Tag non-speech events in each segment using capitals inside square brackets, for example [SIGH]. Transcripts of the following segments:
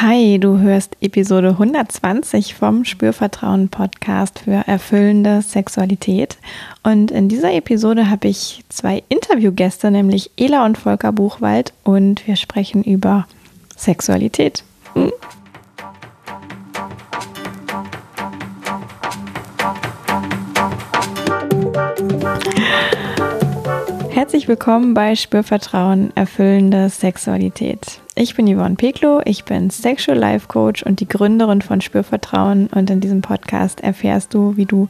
Hi, du hörst Episode 120 vom Spürvertrauen Podcast für erfüllende Sexualität. Und in dieser Episode habe ich zwei Interviewgäste, nämlich Ela und Volker Buchwald, und wir sprechen über Sexualität. Hm? Herzlich willkommen bei Spürvertrauen erfüllende Sexualität. Ich bin Yvonne Peklo, ich bin Sexual Life Coach und die Gründerin von Spürvertrauen und in diesem Podcast erfährst du, wie du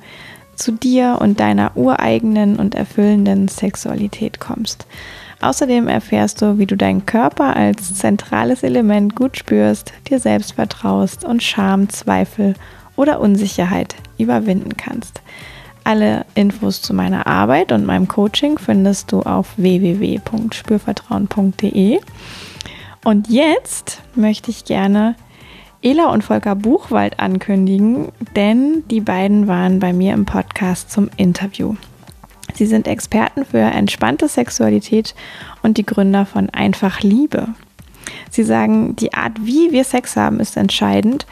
zu dir und deiner ureigenen und erfüllenden Sexualität kommst. Außerdem erfährst du, wie du deinen Körper als zentrales Element gut spürst, dir selbst vertraust und Scham, Zweifel oder Unsicherheit überwinden kannst. Alle Infos zu meiner Arbeit und meinem Coaching findest du auf www.spürvertrauen.de. Und jetzt möchte ich gerne Ela und Volker Buchwald ankündigen, denn die beiden waren bei mir im Podcast zum Interview. Sie sind Experten für entspannte Sexualität und die Gründer von Einfach Liebe. Sie sagen, die Art, wie wir Sex haben, ist entscheidend,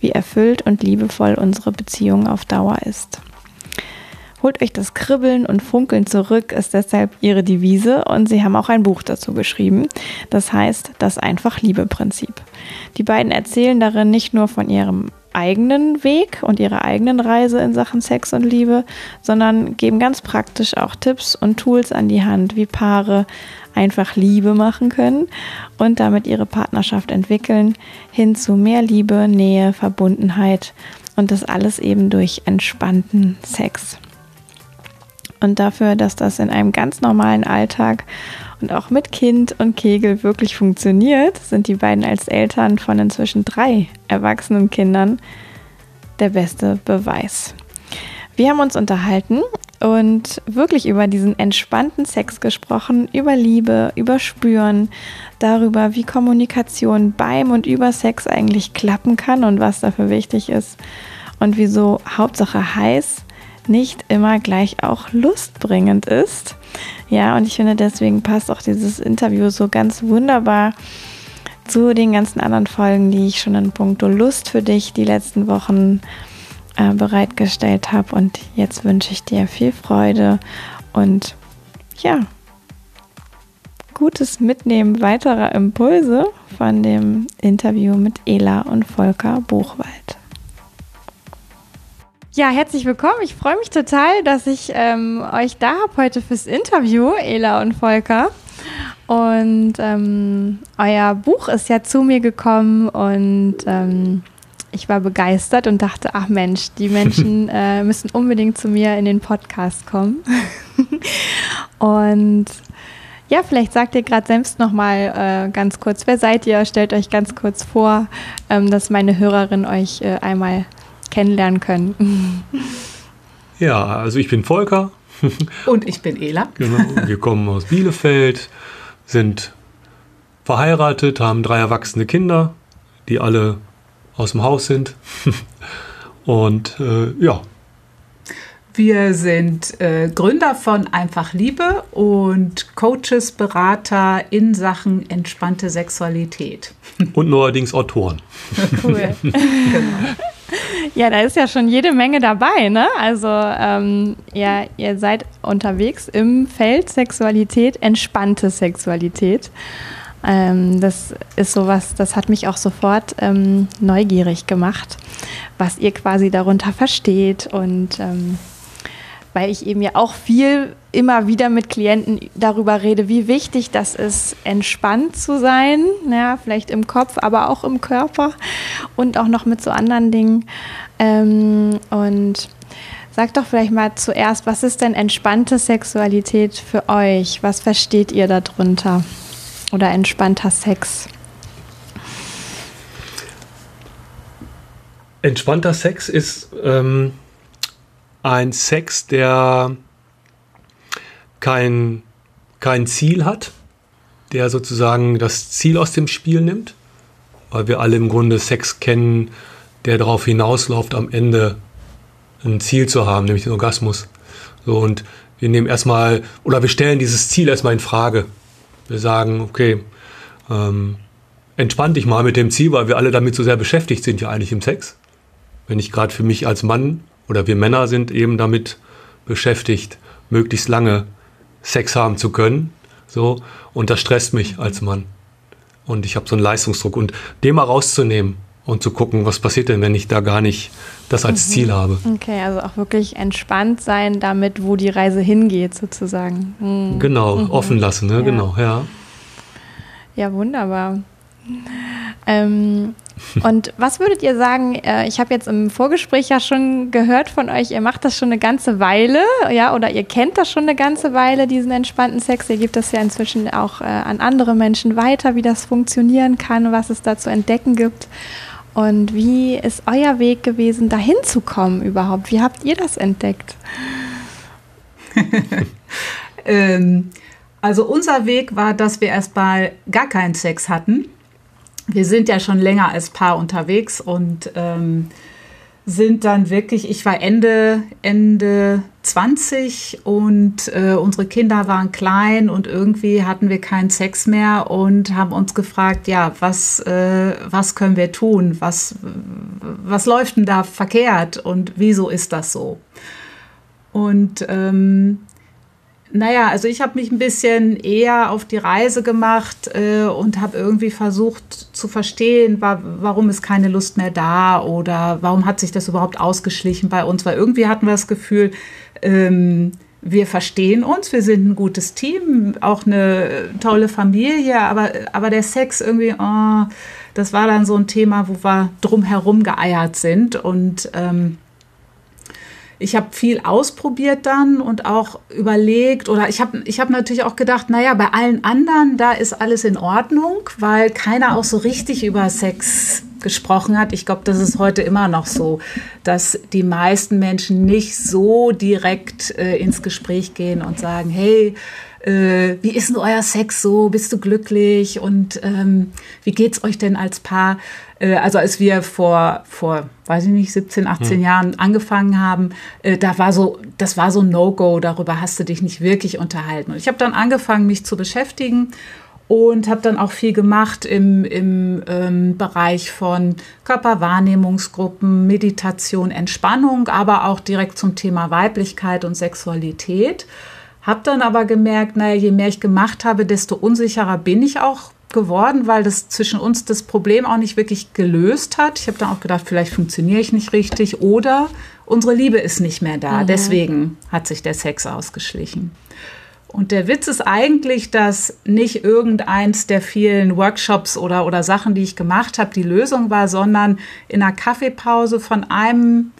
wie erfüllt und liebevoll unsere Beziehung auf Dauer ist. Holt euch das Kribbeln und Funkeln zurück, ist deshalb ihre Devise und sie haben auch ein Buch dazu geschrieben. Das heißt das Einfach-Liebe-Prinzip. Die beiden erzählen darin nicht nur von ihrem eigenen Weg und ihrer eigenen Reise in Sachen Sex und Liebe, sondern geben ganz praktisch auch Tipps und Tools an die Hand, wie Paare einfach Liebe machen können und damit ihre Partnerschaft entwickeln, hin zu mehr Liebe, Nähe, Verbundenheit und das alles eben durch entspannten Sex und dafür, dass das in einem ganz normalen Alltag und auch mit Kind und Kegel wirklich funktioniert, sind die beiden als Eltern von inzwischen drei erwachsenen Kindern der beste Beweis. Wir haben uns unterhalten und wirklich über diesen entspannten Sex gesprochen, über Liebe, über Spüren, darüber, wie Kommunikation beim und über Sex eigentlich klappen kann und was dafür wichtig ist und wieso Hauptsache heiß nicht immer gleich auch lustbringend ist. Ja, und ich finde, deswegen passt auch dieses Interview so ganz wunderbar zu den ganzen anderen Folgen, die ich schon in puncto Lust für dich die letzten Wochen äh, bereitgestellt habe. Und jetzt wünsche ich dir viel Freude und ja, gutes Mitnehmen weiterer Impulse von dem Interview mit Ela und Volker Buchwald. Ja, herzlich willkommen. Ich freue mich total, dass ich ähm, euch da habe heute fürs Interview, Ela und Volker. Und ähm, euer Buch ist ja zu mir gekommen und ähm, ich war begeistert und dachte, ach Mensch, die Menschen [LAUGHS] äh, müssen unbedingt zu mir in den Podcast kommen. [LAUGHS] und ja, vielleicht sagt ihr gerade selbst noch mal äh, ganz kurz, wer seid ihr? Stellt euch ganz kurz vor, ähm, dass meine Hörerin euch äh, einmal kennenlernen können. [LAUGHS] Ja, also ich bin Volker. [LAUGHS] Und ich bin Ela. [LAUGHS] Genau, wir kommen aus Bielefeld, sind verheiratet, haben drei erwachsene Kinder, die alle aus dem Haus sind. Und äh, ja. Wir sind äh, Gründer von Einfach Liebe und Coaches, Berater in Sachen entspannte Sexualität. Und neuerdings Autoren. Cool. genau. Ja, da ist ja schon jede Menge dabei, ne? Also ähm, ja, ihr seid unterwegs im Feld Sexualität, entspannte Sexualität. Ähm, das ist sowas, das hat mich auch sofort ähm, neugierig gemacht, was ihr quasi darunter versteht und ähm, weil ich eben ja auch viel immer wieder mit Klienten darüber rede, wie wichtig das ist, entspannt zu sein, ja, vielleicht im Kopf, aber auch im Körper und auch noch mit so anderen Dingen. Ähm, und sag doch vielleicht mal zuerst, was ist denn entspannte Sexualität für euch? Was versteht ihr darunter? Oder entspannter Sex? Entspannter Sex ist ähm, ein Sex, der kein, kein Ziel hat, der sozusagen das Ziel aus dem Spiel nimmt, weil wir alle im Grunde Sex kennen, der darauf hinausläuft, am Ende ein Ziel zu haben, nämlich den Orgasmus. So, und wir nehmen erstmal, oder wir stellen dieses Ziel erstmal in Frage. Wir sagen, okay, ähm, entspann dich mal mit dem Ziel, weil wir alle damit so sehr beschäftigt sind, ja eigentlich im Sex. Wenn ich gerade für mich als Mann oder wir Männer sind eben damit beschäftigt, möglichst lange Sex haben zu können. So, und das stresst mich als Mann. Und ich habe so einen Leistungsdruck. Und den mal rauszunehmen und zu gucken, was passiert denn, wenn ich da gar nicht das als mhm. Ziel habe. Okay, also auch wirklich entspannt sein damit, wo die Reise hingeht, sozusagen. Mhm. Genau, mhm. offen lassen, ne? Ja. genau, ja. Ja, wunderbar. Ähm, und was würdet ihr sagen? Äh, ich habe jetzt im Vorgespräch ja schon gehört von euch, ihr macht das schon eine ganze Weile, ja, oder ihr kennt das schon eine ganze Weile, diesen entspannten Sex. Ihr gebt das ja inzwischen auch äh, an andere Menschen weiter, wie das funktionieren kann, was es da zu entdecken gibt. Und wie ist euer Weg gewesen, dahin zu kommen überhaupt? Wie habt ihr das entdeckt? [LAUGHS] ähm, also unser Weg war, dass wir erstmal gar keinen Sex hatten wir sind ja schon länger als Paar unterwegs und ähm, sind dann wirklich, ich war Ende, Ende 20 und äh, unsere Kinder waren klein und irgendwie hatten wir keinen Sex mehr und haben uns gefragt, ja, was, äh, was können wir tun? Was, was läuft denn da verkehrt und wieso ist das so? Und ähm, naja, also ich habe mich ein bisschen eher auf die Reise gemacht äh, und habe irgendwie versucht zu verstehen, war, warum ist keine Lust mehr da oder warum hat sich das überhaupt ausgeschlichen bei uns, weil irgendwie hatten wir das Gefühl, ähm, wir verstehen uns, wir sind ein gutes Team, auch eine tolle Familie, aber, aber der Sex irgendwie, oh, das war dann so ein Thema, wo wir drumherum geeiert sind und ähm, ich habe viel ausprobiert dann und auch überlegt oder ich habe ich hab natürlich auch gedacht, naja, bei allen anderen, da ist alles in Ordnung, weil keiner auch so richtig über Sex gesprochen hat. Ich glaube, das ist heute immer noch so, dass die meisten Menschen nicht so direkt äh, ins Gespräch gehen und sagen, hey, äh, wie ist denn euer Sex so? Bist du glücklich? Und ähm, wie geht's euch denn als Paar? Äh, also als wir vor, vor, weiß ich nicht, 17, 18 hm. Jahren angefangen haben, äh, da war so, das war so No-Go, darüber hast du dich nicht wirklich unterhalten. Und ich habe dann angefangen, mich zu beschäftigen und habe dann auch viel gemacht im, im ähm, Bereich von Körperwahrnehmungsgruppen, Meditation, Entspannung, aber auch direkt zum Thema Weiblichkeit und Sexualität. Habe dann aber gemerkt, naja, je mehr ich gemacht habe, desto unsicherer bin ich auch geworden, weil das zwischen uns das Problem auch nicht wirklich gelöst hat. Ich habe dann auch gedacht, vielleicht funktioniere ich nicht richtig oder unsere Liebe ist nicht mehr da. Mhm. Deswegen hat sich der Sex ausgeschlichen. Und der Witz ist eigentlich, dass nicht irgendeins der vielen Workshops oder, oder Sachen, die ich gemacht habe, die Lösung war, sondern in einer Kaffeepause von einem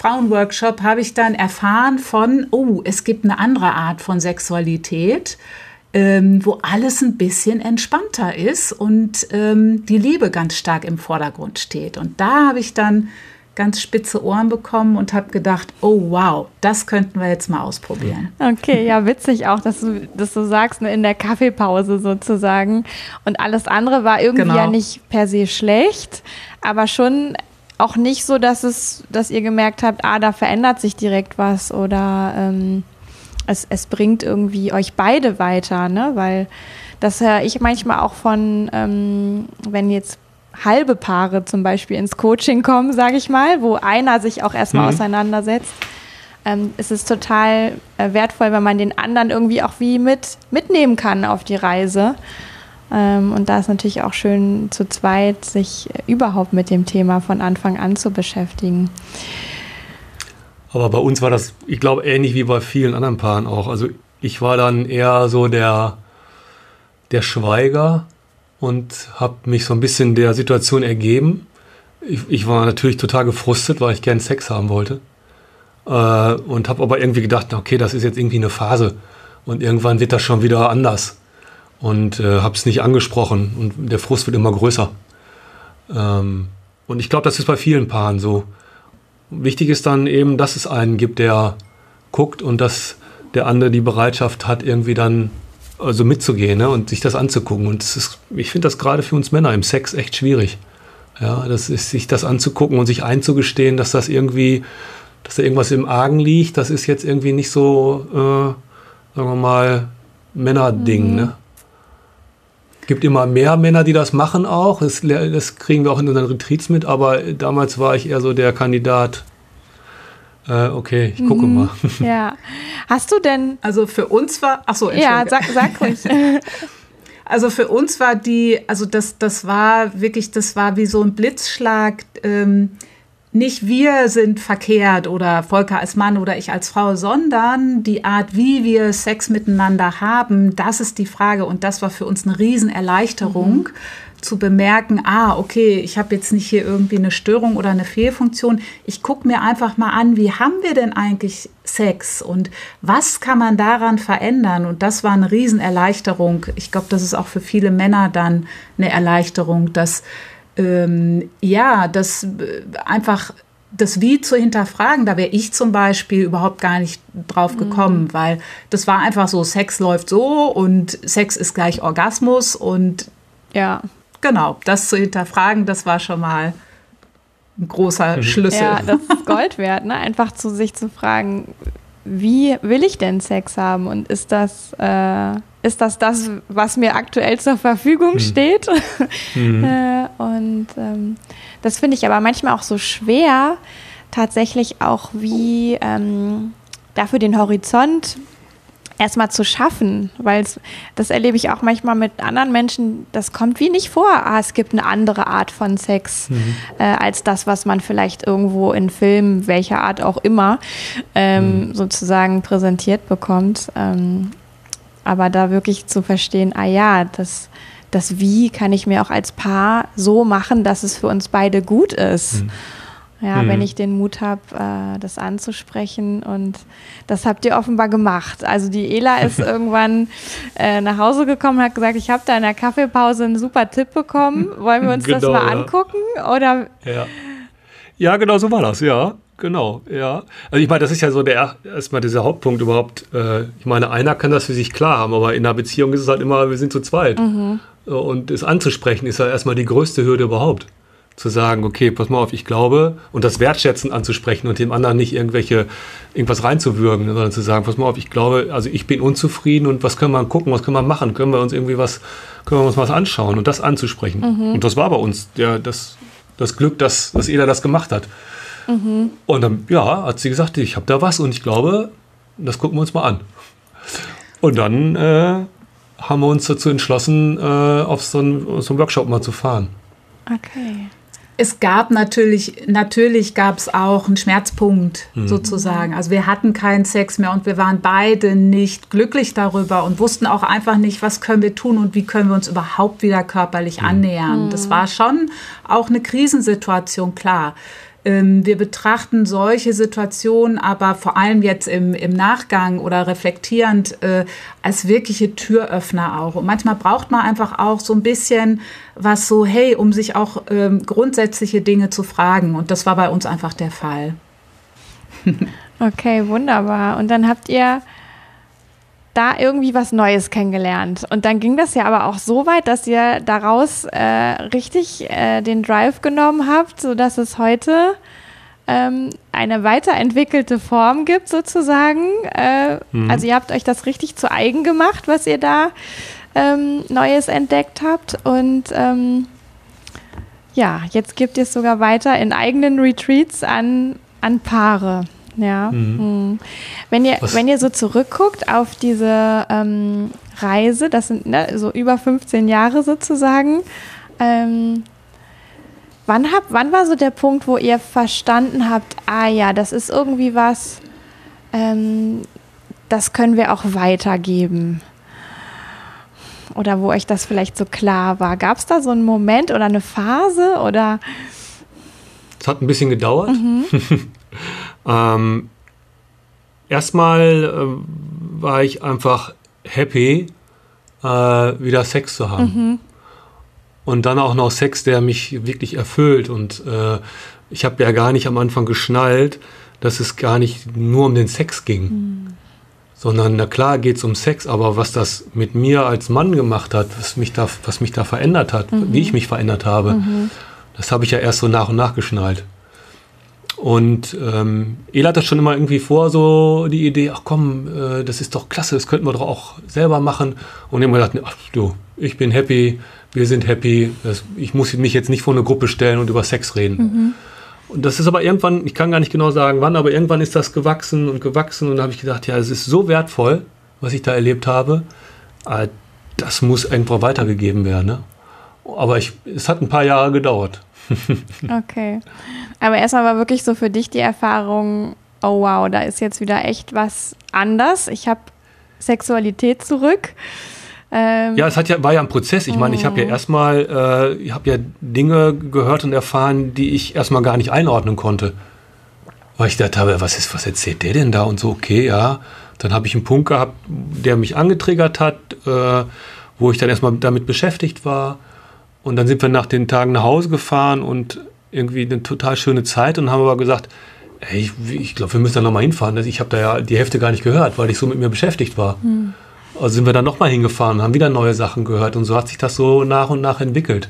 Frauenworkshop habe ich dann erfahren von, oh, es gibt eine andere Art von Sexualität, ähm, wo alles ein bisschen entspannter ist und ähm, die Liebe ganz stark im Vordergrund steht. Und da habe ich dann ganz spitze Ohren bekommen und habe gedacht, oh wow, das könnten wir jetzt mal ausprobieren. Okay, ja, witzig auch, dass du, dass du sagst, ne, in der Kaffeepause sozusagen. Und alles andere war irgendwie genau. ja nicht per se schlecht, aber schon auch nicht so, dass es, dass ihr gemerkt habt, ah, da verändert sich direkt was oder ähm, es, es bringt irgendwie euch beide weiter, ne? Weil das höre ich manchmal auch von, ähm, wenn jetzt halbe Paare zum Beispiel ins Coaching kommen, sage ich mal, wo einer sich auch erstmal mhm. auseinandersetzt. Ähm, es ist total äh, wertvoll, wenn man den anderen irgendwie auch wie mit mitnehmen kann auf die Reise. Ähm, und da ist natürlich auch schön, zu zweit sich überhaupt mit dem Thema von Anfang an zu beschäftigen. Aber bei uns war das, ich glaube, ähnlich wie bei vielen anderen Paaren auch. Also ich war dann eher so der, der Schweiger und habe mich so ein bisschen der Situation ergeben. Ich, ich, war natürlich total gefrustet, weil ich gern Sex haben wollte. Äh, und habe aber irgendwie gedacht, okay, das ist jetzt irgendwie eine Phase. Und irgendwann wird das schon wieder anders und äh, habe es nicht angesprochen und der Frust wird immer größer. Ähm, und ich glaube, das ist bei vielen Paaren so. Wichtig ist dann eben, dass es einen gibt, der guckt und dass der andere die Bereitschaft hat, irgendwie dann also mitzugehen ne, und sich das anzugucken. Und das ist, ich finde das gerade für uns Männer im Sex echt schwierig. Ja, das ist, sich das anzugucken und sich einzugestehen, dass das irgendwie, dass da irgendwas im Argen liegt, das ist jetzt irgendwie nicht so, äh, sagen wir mal, Männerding, mhm. ne? Gibt immer mehr Männer, die das machen auch. Das, das kriegen wir auch in unseren Retreats mit. Aber damals war ich eher so der Kandidat. Äh, okay, ich gucke mhm, mal. [LAUGHS] Ja. Hast du denn. Also für uns war. Ach so, Ja, sag, sag ruhig. [LAUGHS] Also für uns war die, also das, das war wirklich, das war wie so ein Blitzschlag. Ähm, nicht wir sind verkehrt oder Volker als Mann oder ich als Frau, sondern die Art, wie wir Sex miteinander haben, das ist die Frage. Und das war für uns eine Riesenerleichterung. Mhm zu bemerken, ah, okay, ich habe jetzt nicht hier irgendwie eine Störung oder eine Fehlfunktion. Ich gucke mir einfach mal an, wie haben wir denn eigentlich Sex und was kann man daran verändern? Und das war eine Riesenerleichterung. Ich glaube, das ist auch für viele Männer dann eine Erleichterung, dass ähm, ja, das äh, einfach das Wie zu hinterfragen, da wäre ich zum Beispiel überhaupt gar nicht drauf gekommen, mhm. weil das war einfach so, Sex läuft so und Sex ist gleich Orgasmus und ja. genau, das zu hinterfragen, das war schon mal ein großer mhm. Schlüssel. Ja, das ist Gold wert, ne? einfach zu sich zu fragen, wie will ich denn Sex haben und ist das äh, ist das das, was mir aktuell zur Verfügung mhm. steht? Mhm. [LAUGHS] äh, und ähm, das finde ich aber manchmal auch so schwer, tatsächlich auch wie ähm, dafür den Horizont erstmal zu schaffen, weil das erlebe ich auch manchmal mit anderen Menschen, das kommt wie nicht vor, ah, es gibt eine andere Art von Sex mhm. äh, als das, was man vielleicht irgendwo in Filmen, welcher Art auch immer, ähm, mhm. sozusagen präsentiert bekommt. Ähm, aber da wirklich zu verstehen, ah ja, das, das Wie kann ich mir auch als Paar so machen, dass es für uns beide gut ist. Mhm. Ja, mhm. wenn ich den Mut habe, äh, das anzusprechen. Und das habt ihr offenbar gemacht. Also die Ela ist [LAUGHS] irgendwann äh, nach Hause gekommen und hat gesagt, ich habe da in der Kaffeepause einen super Tipp bekommen. Wollen wir uns genau, das mal ja. angucken? Oder? Ja. ja, genau so war das, ja. Genau, ja. Also ich meine, das ist ja so der erstmal dieser Hauptpunkt überhaupt. Äh, ich meine, einer kann das für sich klar haben, aber in einer Beziehung ist es halt immer, wir sind zu zweit. Mhm. Und es anzusprechen ist ja erstmal die größte Hürde überhaupt zu sagen, okay, pass mal auf, ich glaube, und das Wertschätzen anzusprechen und dem anderen nicht irgendwelche, irgendwas reinzuwürgen, sondern zu sagen, pass mal auf, ich glaube, also ich bin unzufrieden und was können wir gucken, was können wir machen, können wir uns irgendwie was, können wir uns was anschauen und das anzusprechen. Mhm. Und das war bei uns der, das, das Glück, dass, dass Eda das gemacht hat. Mhm. Und dann, ja, hat sie gesagt, ich habe da was und ich glaube, das gucken wir uns mal an. Und dann äh, haben wir uns dazu entschlossen, äh, auf so einen, so einen Workshop mal zu fahren. Okay es gab natürlich, natürlich gab es auch einen Schmerzpunkt mhm. sozusagen. Also wir hatten keinen Sex mehr und wir waren beide nicht glücklich darüber und wussten auch einfach nicht, was können wir tun und wie können wir uns überhaupt wieder körperlich mhm. annähern. Das mhm. war schon auch eine Krisensituation, klar. Ähm, wir betrachten solche Situationen aber vor allem jetzt im, im Nachgang oder reflektierend äh, als wirkliche Türöffner auch. Und manchmal braucht man einfach auch so ein bisschen was so, hey, um sich auch ähm, grundsätzliche Dinge zu fragen. Und das war bei uns einfach der Fall. [LAUGHS] okay, wunderbar. Und dann habt ihr da irgendwie was Neues kennengelernt. Und dann ging das ja aber auch so weit, dass ihr daraus äh, richtig äh, den Drive genommen habt, sodass es heute ähm, eine weiterentwickelte Form gibt, sozusagen. Äh, mhm. Also ihr habt euch das richtig zu eigen gemacht, was ihr da ähm, Neues entdeckt habt. Und ähm, ja, jetzt gibt ihr es sogar weiter in eigenen Retreats an, an Paare. Ja. Mhm. Hm. Wenn, ihr, wenn ihr so zurückguckt auf diese ähm, Reise, das sind ne, so über 15 Jahre sozusagen, ähm, wann, hab, wann war so der Punkt, wo ihr verstanden habt, ah ja, das ist irgendwie was, ähm, das können wir auch weitergeben? Oder wo euch das vielleicht so klar war? Gab es da so einen Moment oder eine Phase oder? Es hat ein bisschen gedauert. Mhm. [LAUGHS] Ähm, erstmal äh, war ich einfach happy, äh, wieder Sex zu haben. Mhm. Und dann auch noch Sex, der mich wirklich erfüllt. Und äh, ich habe ja gar nicht am Anfang geschnallt, dass es gar nicht nur um den Sex ging. Mhm. Sondern, na klar geht es um Sex, aber was das mit mir als Mann gemacht hat, was mich da, was mich da verändert hat, mhm. wie ich mich verändert habe, mhm. das habe ich ja erst so nach und nach geschnallt. Und ähm, El hatte schon immer irgendwie vor, so die Idee, ach komm, äh, das ist doch klasse, das könnten wir doch auch selber machen. Und immer gedacht, ach du, ich bin happy, wir sind happy, das, ich muss mich jetzt nicht vor eine Gruppe stellen und über Sex reden. Mhm. Und das ist aber irgendwann, ich kann gar nicht genau sagen, wann, aber irgendwann ist das gewachsen und gewachsen und da habe ich gedacht, ja, es ist so wertvoll, was ich da erlebt habe, äh, das muss irgendwo weitergegeben werden. Ne? Aber ich, es hat ein paar Jahre gedauert. [LAUGHS] okay. Aber erstmal war wirklich so für dich die Erfahrung, oh wow, da ist jetzt wieder echt was anders. Ich habe Sexualität zurück. Ähm, ja, es hat ja, war ja ein Prozess. Ich meine, ich habe ja mm. erstmal, äh, ich habe ja Dinge gehört und erfahren, die ich erstmal gar nicht einordnen konnte. Weil ich dachte habe, was ist, was erzählt der denn da? Und so, okay, ja. Dann habe ich einen Punkt gehabt, der mich angetriggert hat, äh, wo ich dann erstmal damit beschäftigt war. Und dann sind wir nach den Tagen nach Hause gefahren und irgendwie eine total schöne Zeit und haben aber gesagt, ey, ich, ich glaube, wir müssen da nochmal hinfahren. Ich habe da ja die Hälfte gar nicht gehört, weil ich so mit mir beschäftigt war. Mhm. Also sind wir dann nochmal hingefahren und haben wieder neue Sachen gehört und so hat sich das so nach und nach entwickelt.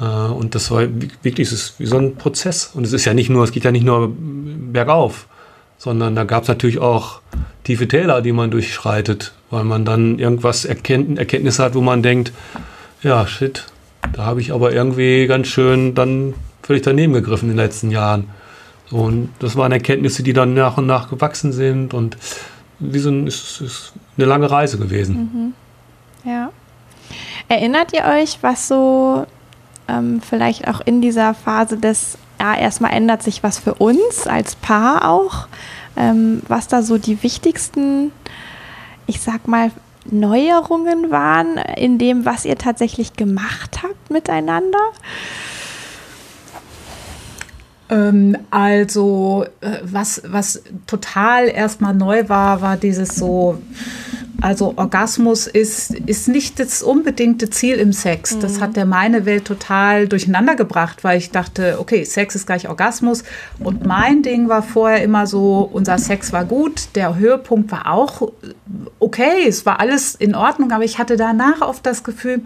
Äh, und das war wirklich ist wie so ein Prozess. Und es ist ja nicht nur, es geht ja nicht nur bergauf, sondern da gab es natürlich auch tiefe Täler, die man durchschreitet, weil man dann irgendwas Erkennt, Erkenntnisse hat, wo man denkt, ja, shit, da habe ich aber irgendwie ganz schön dann völlig daneben gegriffen in den letzten Jahren. Und das waren Erkenntnisse, die dann nach und nach gewachsen sind und wie so ein, ist, ist eine lange Reise gewesen. Mhm. Ja. Erinnert ihr euch, was so ähm, vielleicht auch in dieser Phase des, ja, erstmal ändert sich was für uns als Paar auch, ähm, was da so die wichtigsten, ich sag mal, Neuerungen waren in dem, was ihr tatsächlich gemacht habt miteinander? Ähm, also, äh, was, was total erstmal neu war, war dieses so, also Orgasmus ist, ist nicht das unbedingte Ziel im Sex. Mhm. Das hat der meine Welt total durcheinander gebracht, weil ich dachte, okay, Sex ist gleich Orgasmus. Und mein Ding war vorher immer so, unser Sex war gut, der Höhepunkt war auch okay, es war alles in Ordnung, aber ich hatte danach oft das Gefühl,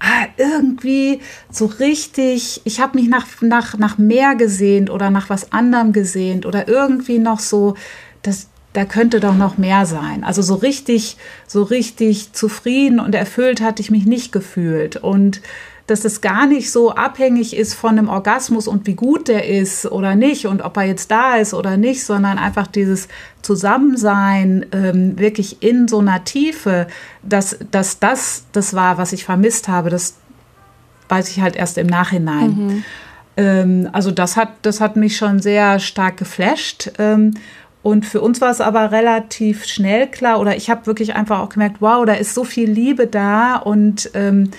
ah, irgendwie so richtig, ich habe mich nach, nach, nach mehr gesehnt oder nach was anderem gesehnt oder irgendwie noch so, das, da könnte doch noch mehr sein. Also so richtig, so richtig zufrieden und erfüllt hatte ich mich nicht gefühlt. Und dass es gar nicht so abhängig ist von einem Orgasmus und wie gut der ist oder nicht und ob er jetzt da ist oder nicht, sondern einfach dieses Zusammensein ähm, wirklich in so einer Tiefe, dass, dass das das war, was ich vermisst habe, das weiß ich halt erst im Nachhinein. Mhm. Ähm, also das hat, das hat mich schon sehr stark geflasht. Ähm, und für uns war es aber relativ schnell klar, oder ich habe wirklich einfach auch gemerkt, wow, da ist so viel Liebe da und ähm, äh,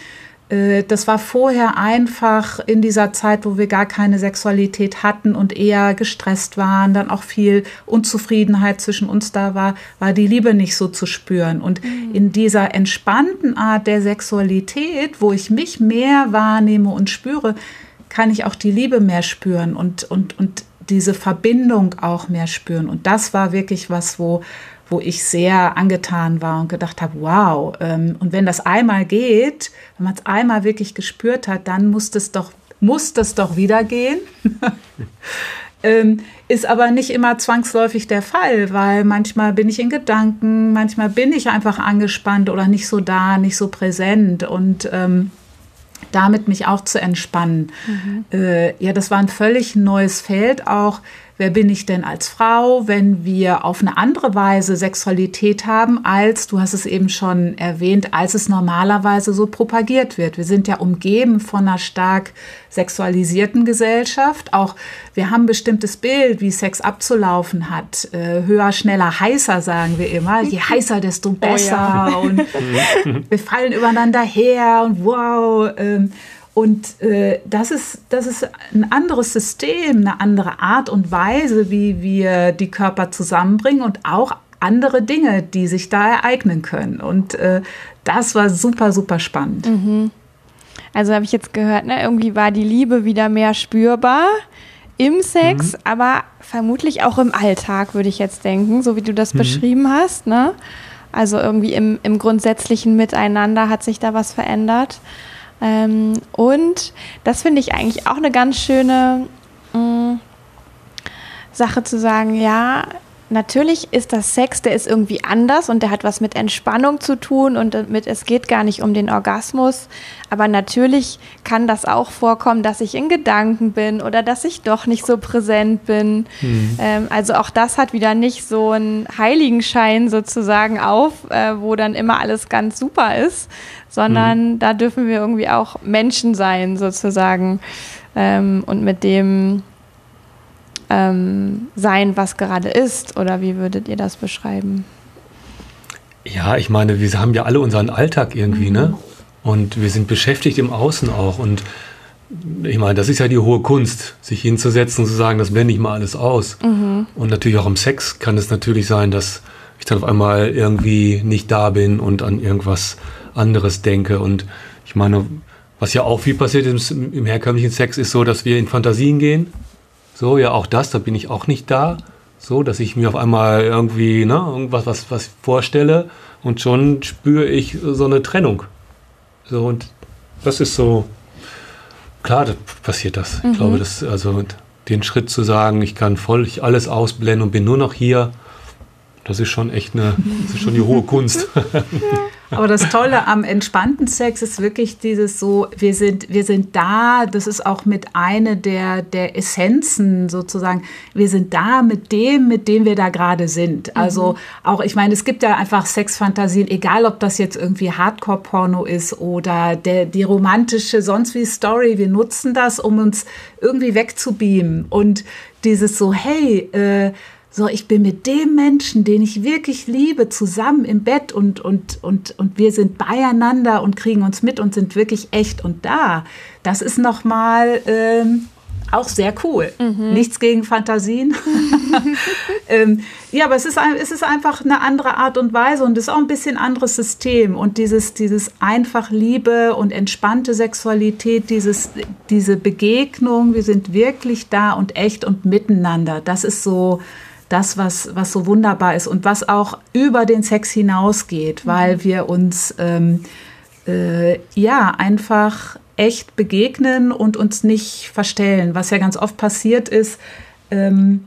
das war vorher einfach in dieser Zeit, wo wir gar keine Sexualität hatten und eher gestresst waren, dann auch viel Unzufriedenheit zwischen uns da war, war die Liebe nicht so zu spüren. Und mhm. in dieser entspannten Art der Sexualität, wo ich mich mehr wahrnehme und spüre, kann ich auch die Liebe mehr spüren und, und, und diese Verbindung auch mehr spüren. Und das war wirklich was, wo, wo ich sehr angetan war und gedacht habe, wow, ähm, und wenn das einmal geht, wenn man es einmal wirklich gespürt hat, dann muss das doch, muss das doch wieder gehen. [LAUGHS] ähm, ist aber nicht immer zwangsläufig der Fall, weil manchmal bin ich in Gedanken, manchmal bin ich einfach angespannt oder nicht so da, nicht so präsent und ähm, damit mich auch zu entspannen. Mhm. Äh, ja, das war ein völlig neues Feld auch wer bin ich denn als Frau, wenn wir auf eine andere Weise Sexualität haben, als, du hast es eben schon erwähnt, als es normalerweise so propagiert wird. Wir sind ja umgeben von einer stark sexualisierten Gesellschaft. Auch wir haben ein bestimmtes Bild, wie Sex abzulaufen hat. Äh, höher, schneller, heißer, sagen wir immer. Je [LAUGHS] heißer, desto besser. Oh ja. Und [LAUGHS] wir fallen übereinander her und wow. Ähm, und äh, das, ist, das ist ein anderes System, eine andere Art und Weise, wie wir die Körper zusammenbringen und auch andere Dinge, die sich da ereignen können. Und äh, das war super, super spannend. Mhm. Also habe ich jetzt gehört, ne, irgendwie war die Liebe wieder mehr spürbar im Sex, mhm. aber vermutlich auch im Alltag, würde ich jetzt denken, so wie du das mhm. beschrieben hast. Ne? Also irgendwie im, im grundsätzlichen Miteinander hat sich da was verändert. Ähm, und das finde ich eigentlich auch eine ganz schöne, mh, mm, Sache zu sagen, ja, natürlich ist das Sex, der ist irgendwie anders und der hat was mit Entspannung zu tun und mit, es geht gar nicht um den Orgasmus. Aber natürlich kann das auch vorkommen, dass ich in Gedanken bin oder dass ich doch nicht so präsent bin. Mhm. Ähm, also auch das hat wieder nicht so einen Heiligenschein sozusagen auf, äh, wo dann immer alles ganz super ist, sondern mhm. da dürfen wir irgendwie auch Menschen sein sozusagen ähm, und mit dem ähm, sein, was gerade ist? Oder wie würdet ihr das beschreiben? Ja, ich meine, wir haben ja alle unseren Alltag irgendwie, ne? mhm. ne? Und wir sind beschäftigt im Außen auch. Und ich meine, das ist ja die hohe Kunst, sich hinzusetzen und zu sagen, das blende ich mal alles aus. Mhm. Und natürlich auch im Sex kann es natürlich sein, dass ich dann auf einmal irgendwie nicht da bin und an irgendwas anderes denke. Und ich meine, was ja auch viel passiert im, im herkömmlichen Sex, ist so, dass wir in Fantasien gehen so, ja, auch das, da bin ich auch nicht da. So, dass ich mir auf einmal irgendwie ne, irgendwas was, was vorstelle und schon spüre ich so eine Trennung. So, und das ist so, klar, da passiert das. Mhm. Ich glaube, das, also den Schritt zu sagen, ich kann voll ich alles ausblenden und bin nur noch hier, das ist schon echt eine, das ist schon die hohe Kunst. [LAUGHS] [LAUGHS] Aber das Tolle am entspannten Sex ist wirklich dieses so, wir sind, wir sind da, das ist auch mit einer der, der Essenzen sozusagen, wir sind da mit dem, mit dem wir da gerade sind. Also mhm. auch, ich meine, es gibt ja einfach Sexfantasien, egal ob das jetzt irgendwie Hardcore-Porno ist oder der, die romantische, sonst wie Story, wir nutzen das, um uns irgendwie wegzubeamen. Und dieses so, hey, äh, so, ich bin mit dem Menschen, den ich wirklich liebe, zusammen im Bett und, und, und, und wir sind beieinander und kriegen uns mit und sind wirklich echt und da. Das ist nochmal ähm, auch sehr cool. Mhm. Nichts gegen Fantasien. [LAUGHS] ähm, ja, aber es ist, es ist einfach eine andere Art und Weise und es ist auch ein bisschen anderes System. Und dieses, dieses einfach Liebe und entspannte Sexualität, dieses, diese Begegnung, wir sind wirklich da und echt und miteinander. Das ist so das, was, was so wunderbar ist und was auch über den Sex hinausgeht, mhm. weil wir uns ähm, äh, ja einfach echt begegnen und uns nicht verstellen, was ja ganz oft passiert ist. Ähm,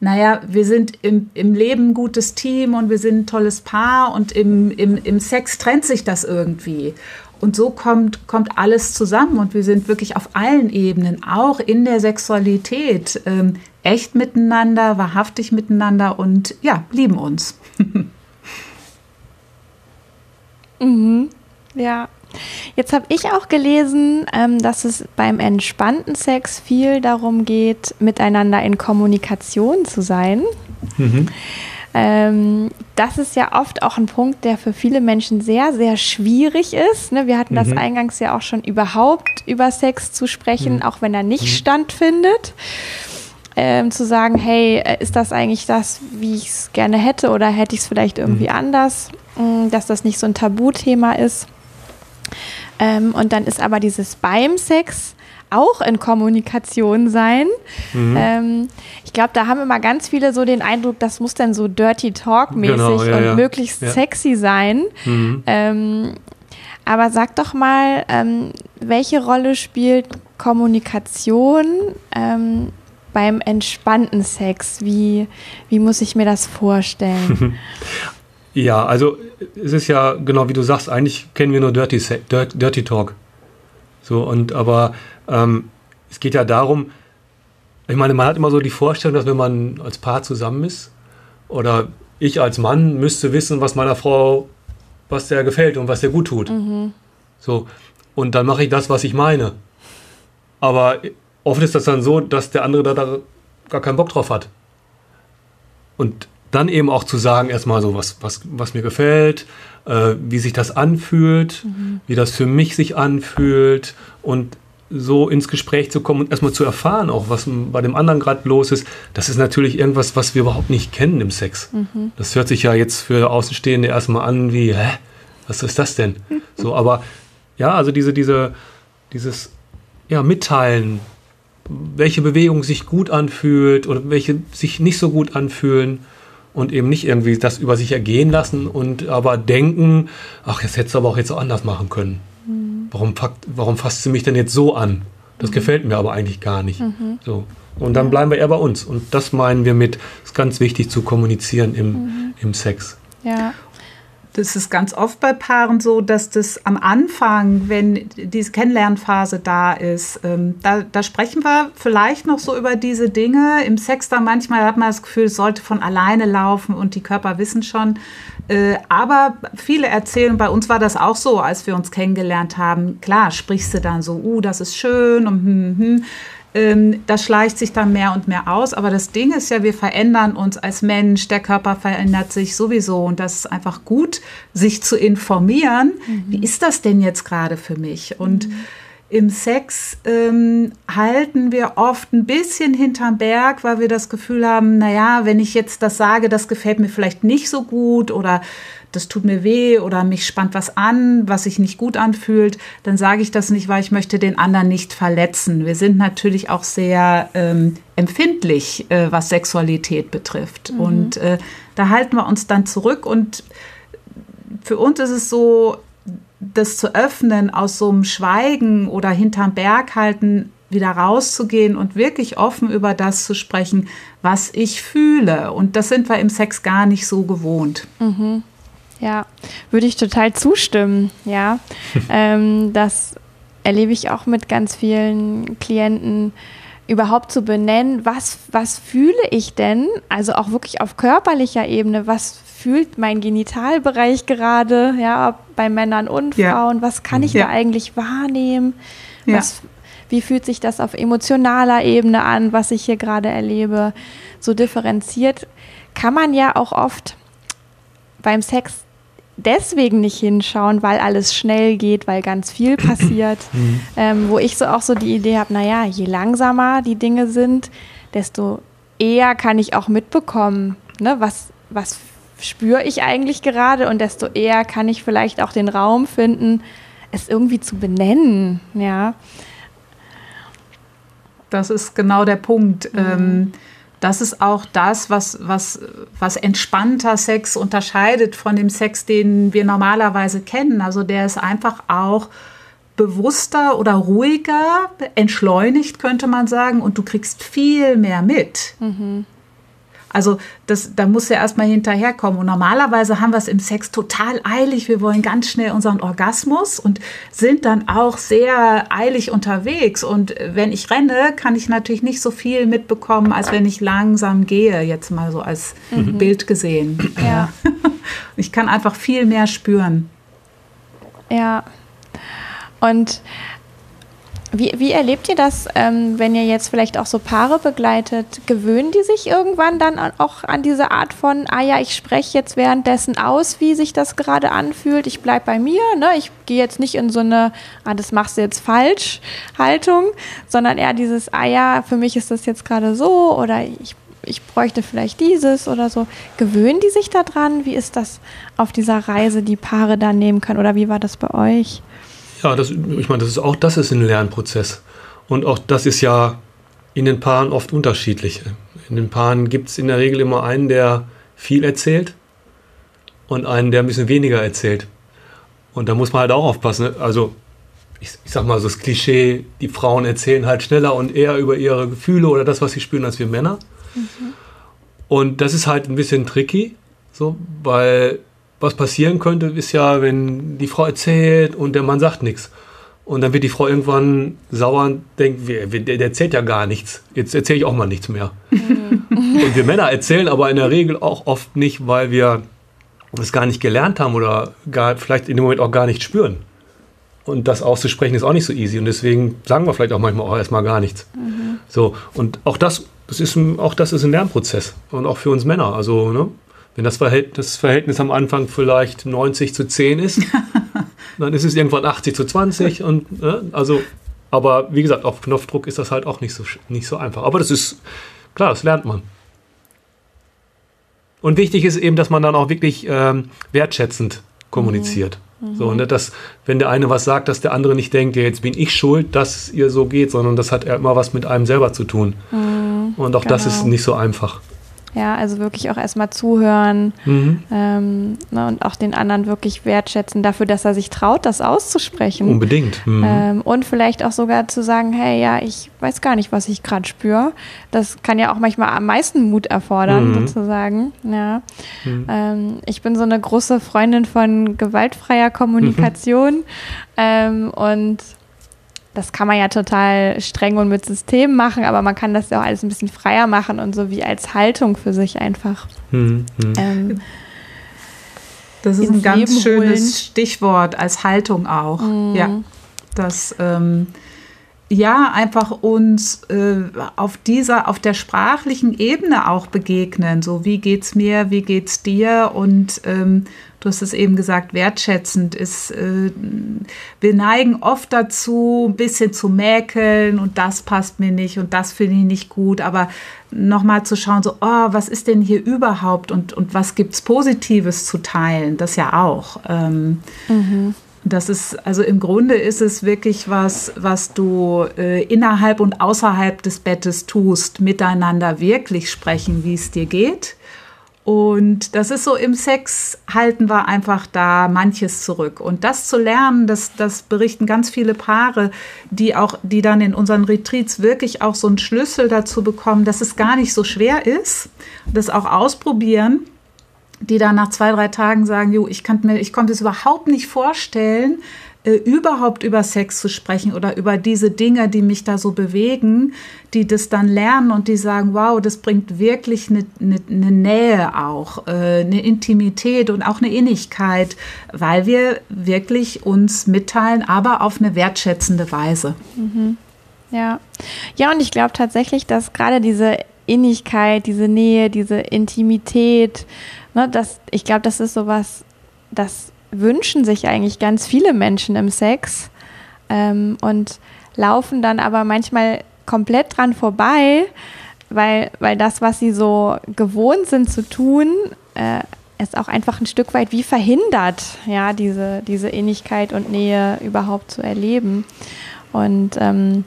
naja, wir sind im, im Leben ein gutes Team und wir sind ein tolles Paar und im, im, im Sex trennt sich das irgendwie. Und so kommt, kommt alles zusammen und wir sind wirklich auf allen Ebenen, auch in der Sexualität, ähm, echt miteinander, wahrhaftig miteinander und ja, lieben uns. [LAUGHS] mhm. Ja. Jetzt habe ich auch gelesen, ähm, dass es beim entspannten Sex viel darum geht, miteinander in Kommunikation zu sein. Mhm. Ähm, das ist ja oft auch ein Punkt, der für viele Menschen sehr, sehr schwierig ist. Ne? Wir hatten mhm. das eingangs ja auch schon überhaupt über Sex zu sprechen, mhm. auch wenn er nicht mhm. stattfindet. Ähm, zu sagen, hey, äh, ist das eigentlich das, wie ich es gerne hätte oder hätte ich es vielleicht irgendwie mhm. anders, mm, dass das nicht so ein Tabuthema ist. Ähm, und dann ist aber dieses beim Sex auch in Kommunikation sein. Mhm. Ähm, ich glaube, da haben immer ganz viele so den Eindruck, das muss dann so Dirty Talk-mäßig genau, ja, und ja. möglichst ja. sexy sein. Mhm. Ähm, aber sag doch mal, ähm, welche Rolle spielt Kommunikation ähm, beim entspannten Sex? Wie, wie muss ich mir das vorstellen? [LAUGHS] Ja, also es ist ja genau wie du sagst, eigentlich kennen wir nur Dirty, Dirty Talk. So, und aber ähm, es geht ja darum, ich meine, man hat immer so die Vorstellung, dass wenn man als Paar zusammen ist oder ich als Mann müsste wissen, was meiner Frau, was der gefällt und was der gut tut. Mhm. So, und dann mache ich das, was ich meine. Aber oft ist das dann so, dass der andere da, da gar keinen Bock drauf hat. Und dann eben auch zu sagen, erstmal so, was, was, was mir gefällt, äh, wie sich das anfühlt, mhm. wie das für mich sich anfühlt und so ins Gespräch zu kommen und erstmal zu erfahren, auch was bei dem anderen gerade los ist, das ist natürlich irgendwas, was wir überhaupt nicht kennen im Sex. Mhm. Das hört sich ja jetzt für Außenstehende erstmal an wie, hä, was ist das denn? [LAUGHS] so, aber ja, also diese, diese, dieses ja, Mitteilen, welche Bewegung sich gut anfühlt oder welche sich nicht so gut anfühlen und eben nicht irgendwie das über sich ergehen lassen und aber denken, ach, jetzt hättest du aber auch jetzt so anders machen können. Warum, warum fasst sie mich denn jetzt so an? Das mhm. gefällt mir aber eigentlich gar nicht. Mhm. So. Und dann bleiben wir eher bei uns. Und das meinen wir mit, es ist ganz wichtig zu kommunizieren im, mhm. im Sex. Ja. Das ist ganz oft bei Paaren so, dass das am Anfang, wenn diese Kennenlernphase da ist, ähm, da, da, sprechen wir vielleicht noch so über diese Dinge. Im Sex da manchmal hat man das Gefühl, es sollte von alleine laufen und die Körper wissen schon. Äh, aber viele erzählen, bei uns war das auch so, als wir uns kennengelernt haben. Klar, sprichst du dann so, uh, das ist schön und hm, hm. Hm ähm, das schleicht sich dann mehr und mehr aus. Aber das Ding ist ja, wir verändern uns als Mensch, der Körper verändert sich sowieso und das ist einfach gut, sich zu informieren. Mhm. Wie ist das denn jetzt gerade für mich? Und mhm. Im Sex ähm, halten wir oft ein bisschen hinterm Berg, weil wir das Gefühl haben, naja, wenn ich jetzt das sage, das gefällt mir vielleicht nicht so gut oder das tut mir weh oder mich spannt was an, was sich nicht gut anfühlt, dann sage ich das nicht, weil ich möchte den anderen nicht verletzen. Wir sind natürlich auch sehr ähm, empfindlich, äh, was Sexualität betrifft. Mhm. Und äh, da halten wir uns dann zurück. Und für uns ist es so, das zu öffnen, aus so einem Schweigen oder hinterm Berg halten, wieder rauszugehen und wirklich offen über das zu sprechen, was ich fühle. Und das sind wir im Sex gar nicht so gewohnt. Mhm. Ja, würde ich total zustimmen. Ja, [LAUGHS] ähm, das erlebe ich auch mit ganz vielen Klienten überhaupt zu benennen, was, was fühle ich denn, also auch wirklich auf körperlicher Ebene, was fühlt mein Genitalbereich gerade, ja, bei Männern und ja. Frauen, was kann ich ja. da eigentlich wahrnehmen, ja. was, wie fühlt sich das auf emotionaler Ebene an, was ich hier gerade erlebe, so differenziert kann man ja auch oft beim Sex deswegen nicht hinschauen, weil alles schnell geht, weil ganz viel [CLEARS THROAT] passiert. Mhm. ähm, wo ich so auch so die Idee habe, naja, je langsamer die Dinge sind, desto eher kann ich auch mitbekommen, ne, was, was spüre ich eigentlich gerade und desto eher kann ich vielleicht auch den Raum finden, es irgendwie zu benennen, ja. Das ist genau der Punkt. Mhm. Ähm, das ist auch das, was, was, was entspannter Sex unterscheidet von dem Sex, den wir normalerweise kennen. Also der ist einfach auch bewusster oder ruhiger, entschleunigt, könnte man sagen, und du kriegst viel mehr mit. Mhm. Also das, da muss ja erstmal hinterherkommen. Und normalerweise haben wir es im Sex total eilig. Wir wollen ganz schnell unseren Orgasmus und sind dann auch sehr eilig unterwegs. Und wenn ich renne, kann ich natürlich nicht so viel mitbekommen, als wenn ich langsam gehe, jetzt mal so als mhm. Bild gesehen. Ja. [LAUGHS] Ich kann einfach viel mehr spüren. Ja. Und wie, wie erlebt ihr das, ähm, wenn ihr jetzt vielleicht auch so Paare begleitet? Gewöhnen die sich irgendwann dann auch an diese Art von, ah ja, ich spreche jetzt währenddessen aus, wie sich das gerade anfühlt, ich bleibe bei mir, ne? ich gehe jetzt nicht in so eine, ah, das machst du jetzt falsch Haltung, sondern eher dieses, ah ja, für mich ist das jetzt gerade so oder ich, ich bräuchte vielleicht dieses oder so. Gewöhnen die sich daran? Wie ist das auf dieser Reise, die Paare dann nehmen können oder wie war das bei euch? Ja, das, ich meine, das ist auch das ist ein Lernprozess. Und auch das ist ja in den Paaren oft unterschiedlich. In den Paaren gibt es in der Regel immer einen, der viel erzählt und einen, der ein bisschen weniger erzählt. Und da muss man halt auch aufpassen. Also, ich, ich sag mal so das Klischee, die Frauen erzählen halt schneller und eher über ihre Gefühle oder das, was sie spüren, als wir Männer. Mhm. Und das ist halt ein bisschen tricky, so, weil was passieren könnte, ist ja, wenn die Frau erzählt und der Mann sagt nichts. Und dann wird die Frau irgendwann sauer und denkt, der, der erzählt ja gar nichts. Jetzt erzähle ich auch mal nichts mehr. Mhm. und wir Männer erzählen aber in der Regel auch oft nicht, weil wir es gar nicht gelernt haben oder gar, vielleicht in dem Moment auch gar nicht spüren. Und das auszusprechen ist auch nicht so easy. Und deswegen sagen wir vielleicht auch manchmal auch erstmal gar nichts. Mhm. So, und auch das, das ist ein, auch das ist ein Lernprozess. Und auch für uns Männer. Also, ne? Wenn das Verhältnis, das Verhältnis am Anfang vielleicht 90 zu 10 ist, [LAUGHS] dann ist es irgendwann 80 zu 20 und äh, also, aber wie gesagt, auf Knopfdruck ist das halt auch nicht so, nicht so einfach. Aber das ist, klar, das lernt man. Und wichtig ist eben, dass man dann auch wirklich ähm, wertschätzend kommuniziert. Mhm. So, ne, dass, wenn der eine was sagt, dass der andere nicht denkt, ja, jetzt bin ich schuld, dass es ihr so geht, sondern das hat immer was mit einem selber zu tun. Mhm, Und auch genau. das ist genau. nicht so einfach. Ja, also wirklich auch erstmal zuhören mhm. ähm, ne, und auch den anderen wirklich wertschätzen dafür, dass er sich traut, das auszusprechen. Unbedingt. Mhm. Ähm, und vielleicht auch sogar zu sagen, hey, ja, ich weiß gar nicht, was ich gerade spüre. Das kann ja auch manchmal am meisten Mut erfordern, mhm. sozusagen. Ja. Mhm. Ähm, ich bin so eine große Freundin von gewaltfreier Kommunikation ähm, und das kann man ja total streng und mit System machen, aber man kann das ja auch alles ein bisschen freier machen und so wie als Haltung für sich einfach. Hm, hm. Ähm, das ist ein ganz Leben schönes holen. Stichwort als Haltung auch. Mhm. Ja, das ähm, ja einfach uns äh, auf dieser, auf der sprachlichen Ebene auch begegnen. So wie geht's mir, wie geht's dir und ähm, du hast es eben gesagt, wertschätzend ist, äh, wir neigen oft dazu, ein bisschen zu mäkeln und das passt mir nicht und das finde ich nicht gut, aber nochmal zu schauen, so, oh, was ist denn hier überhaupt und, und was gibt es Positives zu teilen, das ja auch. Ähm, mhm. Das ist, also im Grunde ist es wirklich was, was du äh, innerhalb und außerhalb des Bettes tust, miteinander wirklich sprechen, wie es dir geht und das ist so, im Sex halten wir einfach da manches zurück. Und das zu lernen, das, das berichten ganz viele Paare, die auch, die dann in unseren Retreats wirklich auch so einen Schlüssel dazu bekommen, dass es gar nicht so schwer ist, das auch ausprobieren, die dann nach zwei, drei Tagen sagen, jo, ich kann mir, ich konnte es überhaupt nicht vorstellen, äh, überhaupt über Sex zu sprechen oder über diese Dinge, die mich da so bewegen, die das dann lernen und die sagen, wow, das bringt wirklich eine, eine, eine Nähe auch, äh, eine Intimität und auch eine Innigkeit, weil wir wirklich uns mitteilen, aber auf eine wertschätzende Weise. Mhm. Ja. Ja, und ich glaube tatsächlich, dass gerade diese Innigkeit, diese Nähe, diese Intimität, ne, das, ich glaube, das ist sowas, das wünschen sich eigentlich ganz viele Menschen im Sex ähm, und laufen dann aber manchmal komplett dran vorbei, weil, weil das, was sie so gewohnt sind zu tun, äh, ist auch einfach ein Stück weit wie verhindert, ja, diese, diese Innigkeit und Nähe überhaupt zu erleben. Und ähm,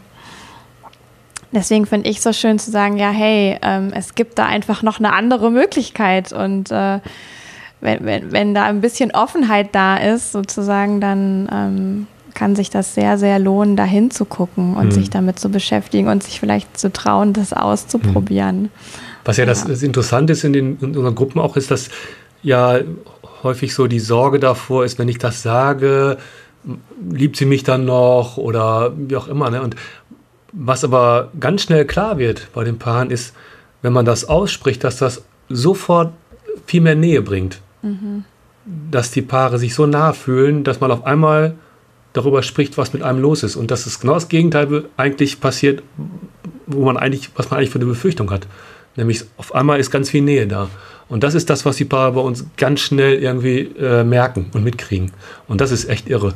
deswegen finde ich so schön zu sagen, ja, hey, ähm, es gibt da einfach noch eine andere Möglichkeit und äh, wenn, wenn, wenn da ein bisschen Offenheit da ist, sozusagen, dann ähm, kann sich das sehr, sehr lohnen, da hinzugucken und mhm. sich damit zu beschäftigen und sich vielleicht zu trauen, das auszuprobieren. Mhm. Was ja, ja. Das, das Interessante ist in, den, in unseren Gruppen auch, ist, dass ja häufig so die Sorge davor ist, wenn ich das sage, liebt sie mich dann noch oder wie auch immer. Ne? Und was aber ganz schnell klar wird bei den Paaren ist, wenn man das ausspricht, dass das sofort viel mehr Nähe bringt dass die Paare sich so nah fühlen, dass man auf einmal darüber spricht, was mit einem los ist. Und dass es genau das Gegenteil eigentlich passiert, wo man eigentlich, was man eigentlich für eine Befürchtung hat. Nämlich auf einmal ist ganz viel Nähe da. Und das ist das, was die Paare bei uns ganz schnell irgendwie äh, merken und mitkriegen. Und das ist echt irre.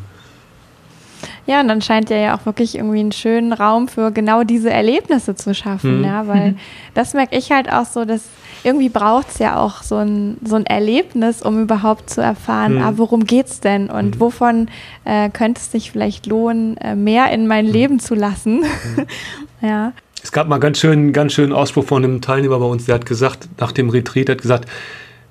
Ja, und dann scheint ja ja auch wirklich irgendwie einen schönen Raum für genau diese Erlebnisse zu schaffen, mhm. ja, weil das merke ich halt auch so, dass irgendwie braucht es ja auch so ein, so ein Erlebnis, um überhaupt zu erfahren, mhm. ah, worum geht's denn und mhm. wovon äh, könnte es sich vielleicht lohnen, äh, mehr in mein mhm. Leben zu lassen. Mhm. [LAUGHS] ja. Es gab mal ganz schön, ganz schönen Ausspruch von einem Teilnehmer bei uns, der hat gesagt, nach dem Retreat, hat gesagt,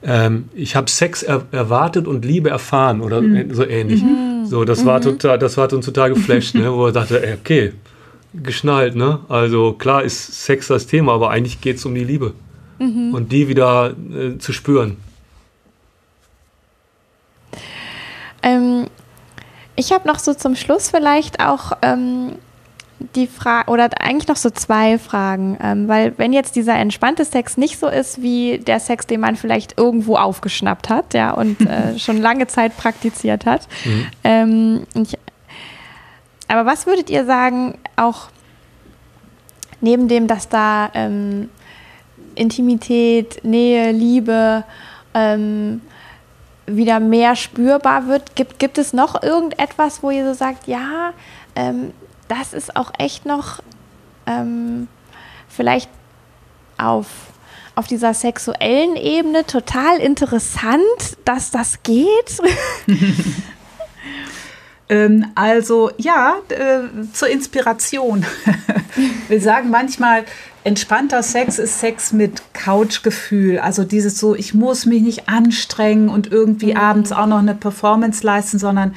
ähm, ich habe Sex er erwartet und Liebe erfahren oder mhm. so ähnlich. Mhm. So, das war total, das hat uns total geflasht, ne, wo er dachte, ey, okay, geschnallt, ne? Also klar ist Sex das Thema, aber eigentlich geht es um die Liebe mhm. und die wieder äh, zu spüren. Ähm, ich habe noch so zum Schluss vielleicht auch ähm, die Frage, oder eigentlich noch so zwei Fragen, ähm, weil wenn jetzt dieser entspannte Sex nicht so ist wie der Sex, den man vielleicht irgendwo aufgeschnappt hat, ja, und äh, [LAUGHS] schon lange Zeit praktiziert hat. Mhm. Ähm, ich, aber was würdet ihr sagen, auch neben dem, dass da ähm, Intimität, Nähe, Liebe ähm, wieder mehr spürbar wird. Gibt, gibt es noch irgendetwas, wo ihr so sagt, ja, ähm, das ist auch echt noch ähm, vielleicht auf, auf dieser sexuellen Ebene total interessant, dass das geht? [LAUGHS] Ähm, also ja, äh, zur Inspiration. [LAUGHS] Wir sagen manchmal, entspannter Sex ist Sex mit Couchgefühl. Also dieses so, ich muss mich nicht anstrengen und irgendwie mhm. abends auch noch eine Performance leisten, sondern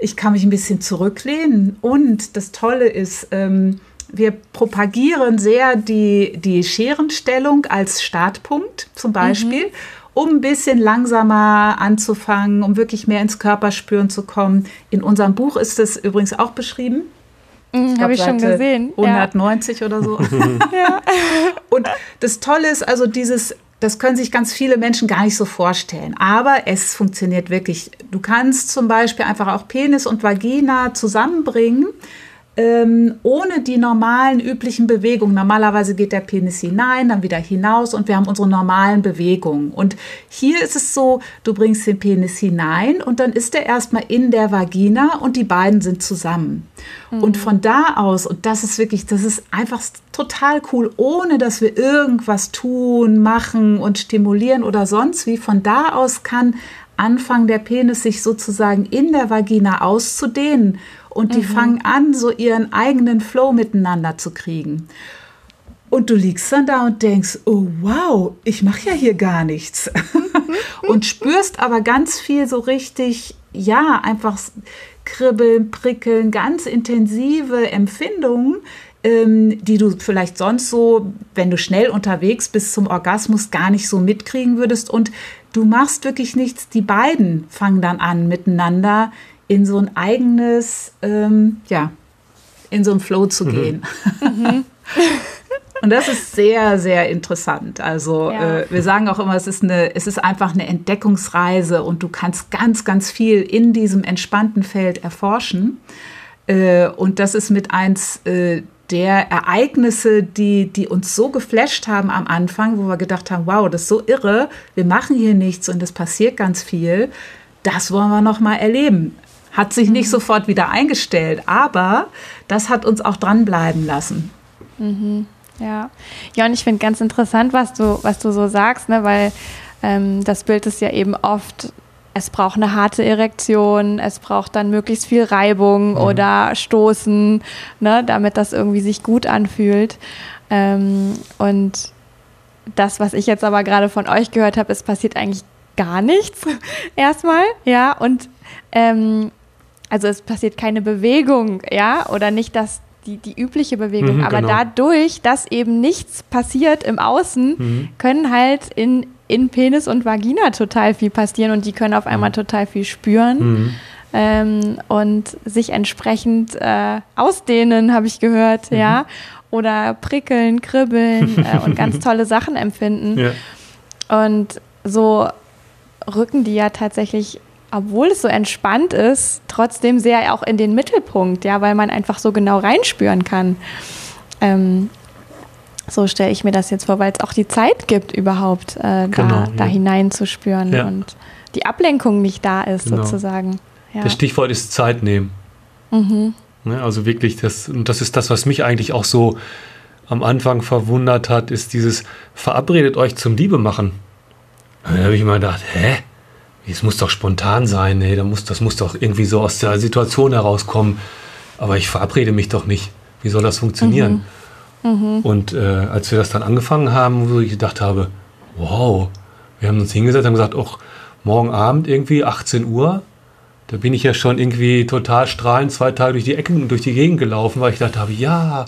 ich kann mich ein bisschen zurücklehnen. Und das Tolle ist, ähm, wir propagieren sehr die, die Scherenstellung als Startpunkt zum Beispiel. Mhm um ein bisschen langsamer anzufangen, um wirklich mehr ins Körperspüren zu kommen. In unserem Buch ist es übrigens auch beschrieben. Mhm, Habe ich schon gesehen. 190 ja. oder so. [LAUGHS] ja. Und das Tolle ist also dieses, das können sich ganz viele Menschen gar nicht so vorstellen. Aber es funktioniert wirklich. Du kannst zum Beispiel einfach auch Penis und Vagina zusammenbringen ähm, ohne die normalen üblichen Bewegungen. Normalerweise geht der Penis hinein, dann wieder hinaus und wir haben unsere normalen Bewegungen. Und hier ist es so, du bringst den Penis hinein und dann ist er erstmal in der Vagina und die beiden sind zusammen. Mhm. Und von da aus, und das ist wirklich, das ist einfach total cool, ohne dass wir irgendwas tun, machen und stimulieren oder sonst wie, von da aus kann anfangen der Penis sich sozusagen in der Vagina auszudehnen und die mhm. fangen an, so ihren eigenen Flow miteinander zu kriegen. Und du liegst dann da und denkst, oh wow, ich mache ja hier gar nichts. [LAUGHS] und spürst aber ganz viel so richtig, ja, einfach kribbeln, prickeln, ganz intensive Empfindungen, ähm, die du vielleicht sonst so, wenn du schnell unterwegs bist zum Orgasmus, gar nicht so mitkriegen würdest. Und du machst wirklich nichts. Die beiden fangen dann an, miteinander in so ein eigenes, ähm, ja, in so einen Flow zu mhm. gehen. Mhm. [LAUGHS] Und das ist sehr, sehr interessant. Also ja. äh, wir sagen auch immer, es ist, eine, es ist einfach eine Entdeckungsreise und du kannst ganz, ganz viel in diesem entspannten Feld erforschen. Äh, und das ist mit eins äh, der Ereignisse, die, die uns so geflasht haben am Anfang, wo wir gedacht haben, wow, das ist so irre, wir machen hier nichts und es passiert ganz viel. Das wollen wir noch mal erleben. Hat sich nicht mhm. sofort wieder eingestellt, aber das hat uns auch dranbleiben lassen. Mhm. Ja. ja, und ich finde ganz interessant, was du, was du so sagst, ne? weil ähm, das Bild ist ja eben oft, es braucht eine harte Erektion, es braucht dann möglichst viel Reibung mhm. oder Stoßen, ne? damit das irgendwie sich gut anfühlt. Ähm, und das, was ich jetzt aber gerade von euch gehört habe, es passiert eigentlich gar nichts [LAUGHS] erstmal, ja, und ähm, also es passiert keine Bewegung, ja, oder nicht das, die, die übliche Bewegung, mhm, aber genau. dadurch, dass eben nichts passiert im Außen, mhm. können halt in, in Penis und Vagina total viel passieren und die können auf einmal mhm. total viel spüren. Mhm. Ähm, und sich entsprechend äh, ausdehnen, habe ich gehört, mhm. ja, oder prickeln, kribbeln äh, und ganz [LAUGHS] tolle Sachen empfinden. Ja. Und so rücken die ja tatsächlich obwohl es so entspannt ist, trotzdem sehr auch in den Mittelpunkt, ja, weil man einfach so genau reinspüren kann. Ähm, so stelle ich mir das jetzt vor, weil es auch die Zeit gibt, überhaupt äh, genau, da, ja. hineinzuspüren ja. und die Ablenkung nicht da ist, genau. sozusagen. Ja. Das Stichwort ist Zeit nehmen. Mhm. Ne, also wirklich, das, und das ist das, was mich eigentlich auch so am Anfang verwundert hat, ist dieses verabredet euch zum Liebe machen. Da habe ich immer gedacht, hä? es muss doch spontan sein, nee, da muss, das muss doch irgendwie so aus der Situation herauskommen. Aber ich verabrede mich doch nicht. Wie soll das funktionieren? Mhm. Mhm. Und äh, als wir das dann angefangen haben, wo ich gedacht habe, wow, wir haben uns hingesetzt und gesagt, auch morgen Abend irgendwie 18 Uhr, da bin ich ja schon irgendwie total strahlend zwei Tage durch die Ecken, durch die Gegend gelaufen, weil ich dachte habe, ja,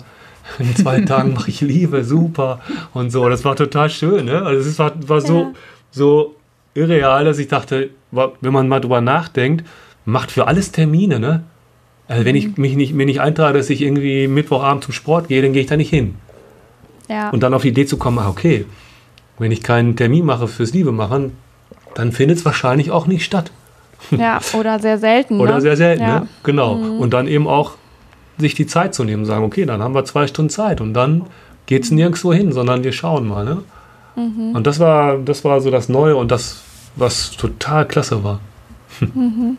in zwei [LAUGHS] Tagen mache ich Liebe, super und so. Das war total schön, ne? Also es war, war so, ja. so irreal, dass ich dachte, wenn man mal drüber nachdenkt, macht für alles Termine, ne? Also wenn ich mhm. mich nicht, mir nicht eintrage, dass ich irgendwie Mittwochabend zum Sport gehe, dann gehe ich da nicht hin. Ja. Und dann auf die Idee zu kommen, ah, okay, wenn ich keinen Termin mache fürs Liebe machen, dann findet es wahrscheinlich auch nicht statt. Ja, [LAUGHS] oder sehr selten. oder ne? sehr selten, ja. ne? Genau. Mhm. Und dann eben auch sich die Zeit zu nehmen und sagen, okay, dann haben wir zwei Stunden Zeit und dann geht es nirgendwo hin, sondern wir schauen mal, ne? Mhm. Und das war, das war so das Neue und das, was total klasse war. Mhm.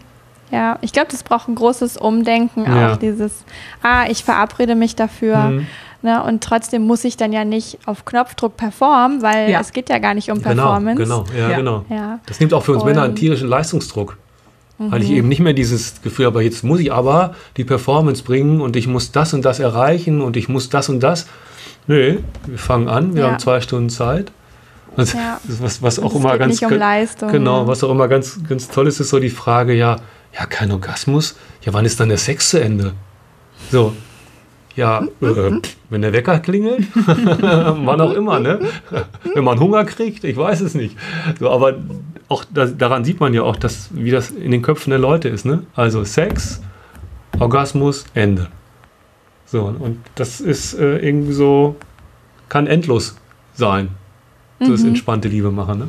Ja, ich glaube, das braucht ein großes Umdenken ja. auch, dieses, ah, ich verabrede mich dafür. Mhm. Ne, und trotzdem muss ich dann ja nicht auf Knopfdruck performen, weil ja. es geht ja gar nicht um genau, Performance. Genau, ja, ja. genau. Ja. Das nimmt auch für uns und, Männer einen tierischen Leistungsdruck. Mhm. Weil ich eben nicht mehr dieses Gefühl habe, jetzt muss ich aber die Performance bringen und ich muss das und das erreichen und ich muss das und das. Nee, wir fangen an, wir ja. haben zwei Stunden Zeit. Und ja. [LAUGHS] was, was auch immer ganz nicht um Leistung, genau, was auch immer ganz, ganz toll ist, ist so die Frage, ja, ja, kein Orgasmus, ja, wann ist dann der Sex zu Ende? So, ja, äh, wenn der Wecker klingelt, [LAUGHS] wann auch immer, ne? Wenn man Hunger kriegt, ich weiß es nicht. So, aber auch das, daran sieht man ja auch, dass, wie das in den Köpfen der Leute ist, ne? Also Sex, Orgasmus, Ende. So, und das ist äh, irgendwie so, kann endlos sein. So mhm. ist entspannte Liebe machen, ne?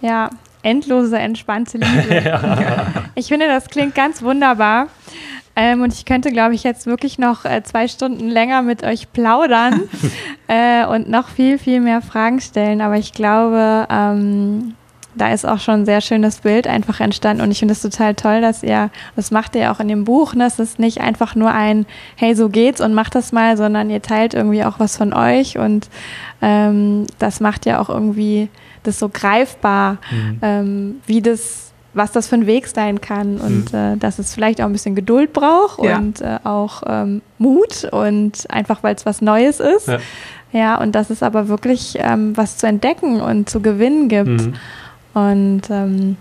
Ja, endlose, entspannte Liebe. ja. [LAUGHS] [LAUGHS] Ich finde, das klingt ganz wunderbar. Ähm, und ich könnte, glaube ich, jetzt wirklich noch äh, zwei Stunden länger mit euch plaudern [LAUGHS] äh, und noch viel, viel mehr Fragen stellen. Aber ich glaube, ähm, da ist auch schon ein sehr schönes Bild einfach entstanden. Und ich finde es total toll, dass ihr, das macht ihr auch in dem Buch, ne? es ist nicht einfach nur ein, hey, so geht's und macht das mal, sondern ihr teilt irgendwie auch was von euch. Und ähm, das macht ja auch irgendwie das so greifbar, mhm. ähm, wie das was das für ein Weg sein kann und mhm. äh, dass es vielleicht auch ein bisschen Geduld braucht ja. und äh, auch ähm, Mut und einfach weil es was Neues ist. Ja. ja. und dass es aber wirklich ähm, was zu entdecken und zu gewinnen gibt. Mhm. Und ähm,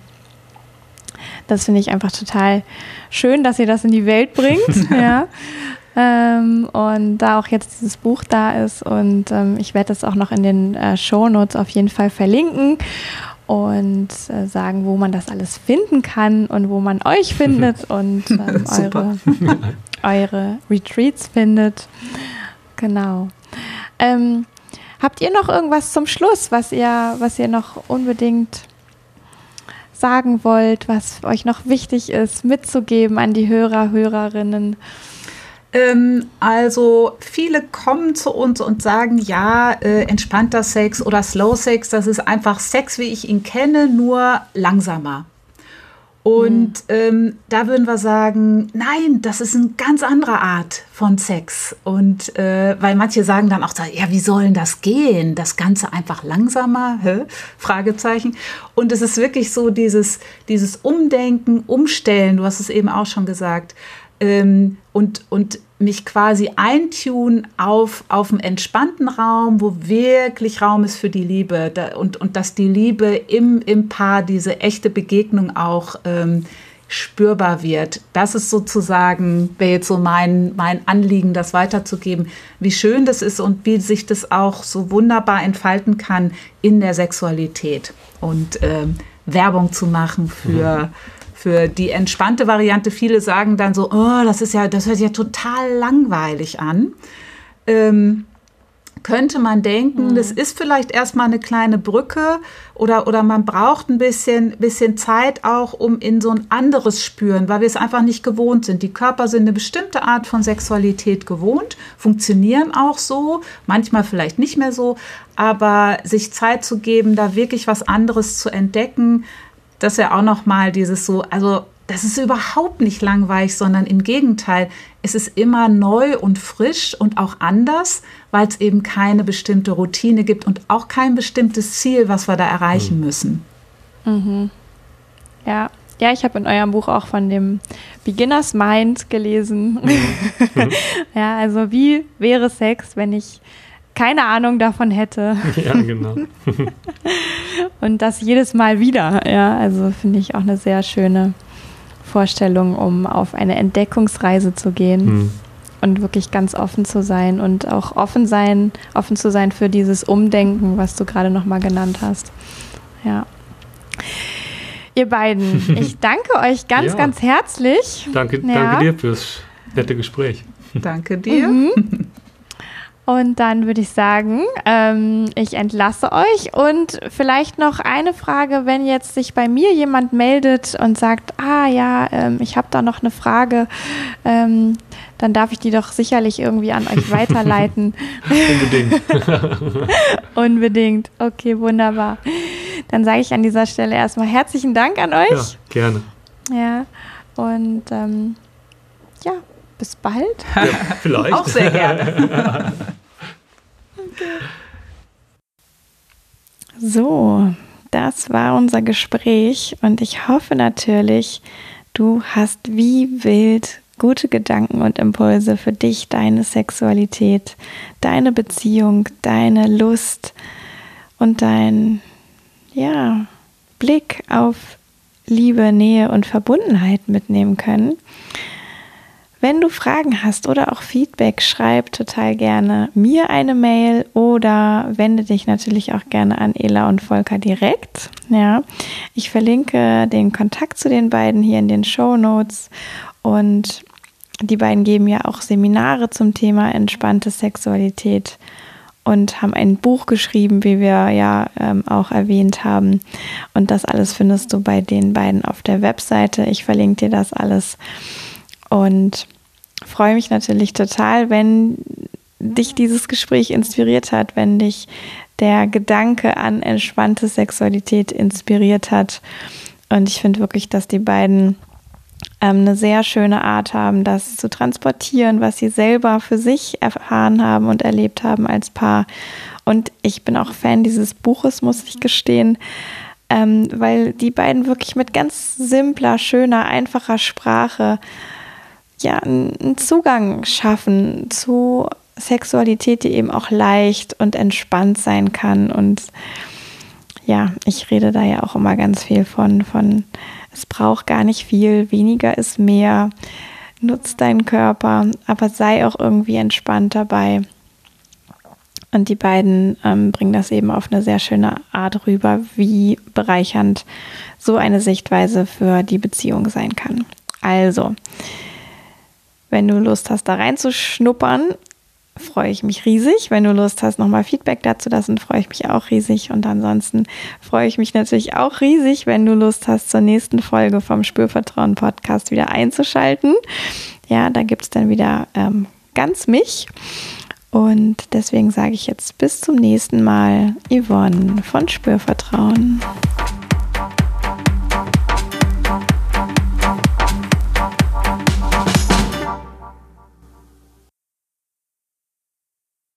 das finde ich einfach total schön, dass ihr das in die Welt bringt. [LAUGHS] ja. Ähm, und da auch jetzt dieses Buch da ist und ähm, ich werde das auch noch in den äh, Show Notes auf jeden Fall verlinken und äh, sagen, wo man das alles finden kann und wo man euch [LAUGHS] findet und ähm, [LAUGHS] eure, [LAUGHS] eure Retreats findet. Genau. Ähm, habt ihr noch irgendwas zum Schluss, was ihr, was ihr noch unbedingt sagen wollt, was euch noch wichtig ist, mitzugeben an die Hörer, Hörerinnen? Ähm, also viele kommen zu uns und sagen, ja, äh, entspannter Sex oder Slow Sex, das ist einfach Sex, wie ich ihn kenne, nur langsamer. Und mhm. ähm, da würden wir sagen, nein, das ist eine ganz andere Art von Sex. Und äh, weil manche sagen dann auch, ja, wie soll denn das gehen? Das Ganze einfach langsamer? Hä? Fragezeichen. Und es ist wirklich so dieses, dieses Umdenken, Umstellen, du hast es eben auch schon gesagt ähm, und, und mich quasi eintun auf, auf einen entspannten Raum, wo wirklich Raum ist für die Liebe da, und, und dass die Liebe im, im Paar, diese echte Begegnung auch ähm, spürbar wird. Das ist sozusagen, wäre jetzt so mein, mein Anliegen, das weiterzugeben, wie schön das ist und wie sich das auch so wunderbar entfalten kann in der Sexualität und ähm, Werbung zu machen für. Mhm für die entspannte Variante. Viele sagen dann so, oh, das ist ja, das hört sich ja total langweilig an. Ähm, könnte man denken, mhm. das ist vielleicht erstmal eine kleine Brücke oder, oder man braucht ein bisschen, bisschen Zeit auch, um in so ein anderes Spüren, weil wir es einfach nicht gewohnt sind. Die Körper sind eine bestimmte Art von Sexualität gewohnt, funktionieren auch so, manchmal vielleicht nicht mehr so, aber sich Zeit zu geben, da wirklich was anderes zu entdecken, das ist ja auch noch mal dieses so, also das ist überhaupt nicht langweilig, sondern im Gegenteil, es ist immer neu und frisch und auch anders, weil es eben keine bestimmte Routine gibt und auch kein bestimmtes Ziel, was wir da erreichen mhm. müssen. Mhm. Ja. Ja, ich habe in eurem Buch auch von dem Beginners Mind gelesen. Mhm. [LAUGHS] ja, also wie wäre Sex, wenn ich keine Ahnung davon hätte. Ja, genau. [LAUGHS] und das jedes Mal wieder. Ja, also finde ich auch eine sehr schöne Vorstellung, um auf eine Entdeckungsreise zu gehen. Hm. Und wirklich ganz offen zu sein und auch offen sein, offen zu sein für dieses Umdenken, was du gerade nochmal genannt hast. Ja. Ihr beiden, [LAUGHS] ich danke euch ganz, ja. ganz herzlich. Danke, ja. danke dir fürs nette Gespräch. Danke dir. Mhm. Und dann würde ich sagen, ähm, ich entlasse euch und vielleicht noch eine Frage, wenn jetzt sich bei mir jemand meldet und sagt, ah ja, ähm, ich habe da noch eine Frage, ähm, dann darf ich die doch sicherlich irgendwie an euch [LAUGHS] weiterleiten. Unbedingt. [LAUGHS] Unbedingt. Okay, wunderbar. Dann sage ich an dieser Stelle erstmal herzlichen Dank an euch. Ja, gerne. Ja, und ähm, ja, bis bald. [LAUGHS] Ja, vielleicht. Auch sehr gerne. [LAUGHS] So, das war unser Gespräch und ich hoffe natürlich, du hast wie wild gute Gedanken und Impulse für dich, deine Sexualität, deine Beziehung, deine Lust und dein ja, Blick auf Liebe, Nähe und Verbundenheit mitnehmen können. Wenn du Fragen hast oder auch Feedback, schreib total gerne mir eine Mail oder wende dich natürlich auch gerne an Ela und Volker direkt. Ja, ich verlinke den Kontakt zu den beiden hier in den Show Notes und die beiden geben ja auch Seminare zum Thema entspannte Sexualität und haben ein Buch geschrieben, wie wir ja ähm, auch erwähnt haben. Und das alles findest du bei den beiden auf der Webseite. Ich verlinke dir das alles. Und freue mich natürlich total, wenn dich dieses Gespräch inspiriert hat, wenn dich der Gedanke an entspannte Sexualität inspiriert hat. Und ich finde wirklich, dass die beiden ähm, eine sehr schöne Art haben, das zu transportieren, was sie selber für sich erfahren haben und erlebt haben als Paar. Und ich bin auch Fan dieses Buches, muss ich gestehen, ähm, weil die beiden wirklich mit ganz simpler, schöner, einfacher Sprache ja, einen Zugang schaffen zu Sexualität, die eben auch leicht und entspannt sein kann. Und ja, ich rede da ja auch immer ganz viel von, von es braucht gar nicht viel, weniger ist mehr. Nutz deinen Körper, aber sei auch irgendwie entspannt dabei. Und die beiden ähm, bringen das eben auf eine sehr schöne Art rüber, wie bereichernd so eine Sichtweise für die Beziehung sein kann. Also, wenn du Lust hast, da reinzuschnuppern, freue ich mich riesig. Wenn du Lust hast, nochmal Feedback dazu lassen, freue ich mich auch riesig. Und ansonsten freue ich mich natürlich auch riesig, wenn du Lust hast, zur nächsten Folge vom Spürvertrauen Podcast wieder einzuschalten. Ja, da gibt es dann wieder ähm, ganz mich. Und deswegen sage ich jetzt bis zum nächsten Mal, Yvonne von Spürvertrauen.